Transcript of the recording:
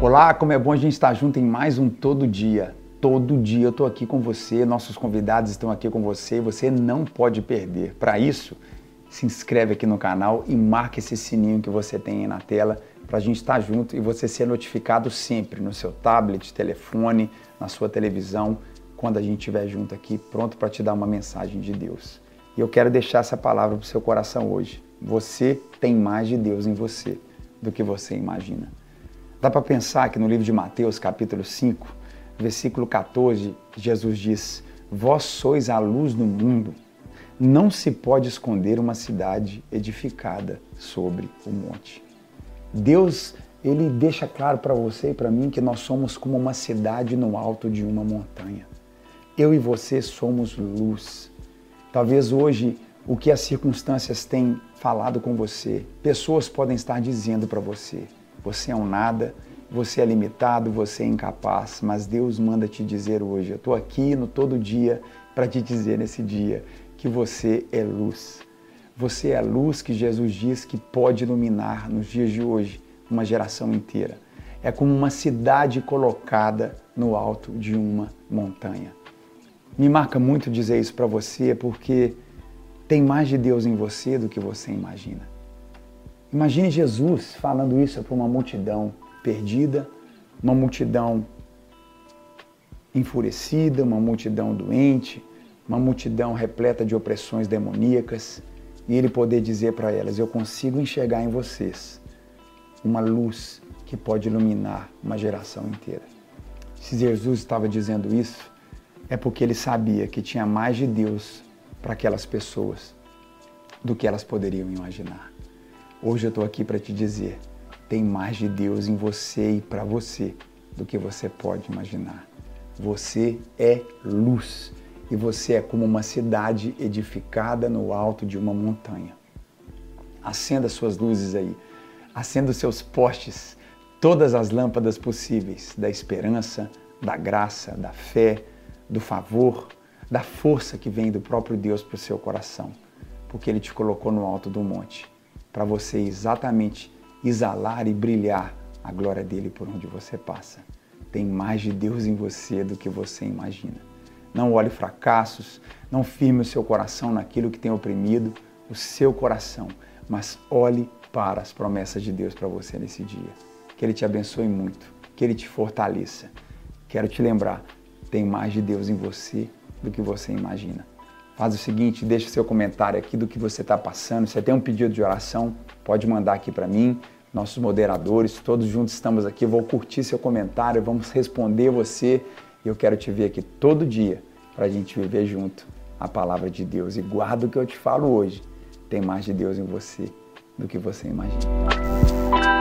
Olá, como é bom a gente estar junto em mais um Todo Dia. Todo dia eu estou aqui com você, nossos convidados estão aqui com você e você não pode perder. Para isso, se inscreve aqui no canal e marca esse sininho que você tem aí na tela para a gente estar junto e você ser notificado sempre no seu tablet, telefone, na sua televisão, quando a gente estiver junto aqui, pronto para te dar uma mensagem de Deus. E eu quero deixar essa palavra para o seu coração hoje. Você tem mais de Deus em você do que você imagina. Dá para pensar que no livro de Mateus, capítulo 5, versículo 14, Jesus diz: Vós sois a luz do mundo. Não se pode esconder uma cidade edificada sobre o monte. Deus, ele deixa claro para você e para mim que nós somos como uma cidade no alto de uma montanha. Eu e você somos luz. Talvez hoje o que as circunstâncias têm falado com você, pessoas podem estar dizendo para você: você é um nada, você é limitado, você é incapaz, mas Deus manda te dizer hoje. Eu estou aqui no todo dia para te dizer nesse dia que você é luz. Você é a luz que Jesus diz que pode iluminar nos dias de hoje uma geração inteira. É como uma cidade colocada no alto de uma montanha. Me marca muito dizer isso para você porque tem mais de Deus em você do que você imagina. Imagine Jesus falando isso para uma multidão perdida, uma multidão enfurecida, uma multidão doente, uma multidão repleta de opressões demoníacas, e ele poder dizer para elas: Eu consigo enxergar em vocês uma luz que pode iluminar uma geração inteira. Se Jesus estava dizendo isso, é porque ele sabia que tinha mais de Deus para aquelas pessoas do que elas poderiam imaginar. Hoje eu estou aqui para te dizer: tem mais de Deus em você e para você do que você pode imaginar. Você é luz e você é como uma cidade edificada no alto de uma montanha. Acenda suas luzes aí, acenda os seus postes, todas as lâmpadas possíveis da esperança, da graça, da fé, do favor, da força que vem do próprio Deus para o seu coração, porque Ele te colocou no alto do monte para você exatamente exalar e brilhar a glória dele por onde você passa. Tem mais de Deus em você do que você imagina. Não olhe fracassos, não firme o seu coração naquilo que tem oprimido o seu coração, mas olhe para as promessas de Deus para você nesse dia. Que Ele te abençoe muito, que Ele te fortaleça. Quero te lembrar, tem mais de Deus em você do que você imagina. Faz o seguinte, deixa seu comentário aqui do que você está passando. Se tem um pedido de oração, pode mandar aqui para mim. Nossos moderadores, todos juntos estamos aqui. Vou curtir seu comentário, vamos responder você. E eu quero te ver aqui todo dia para a gente viver junto a palavra de Deus. E guarda o que eu te falo hoje. Tem mais de Deus em você do que você imagina.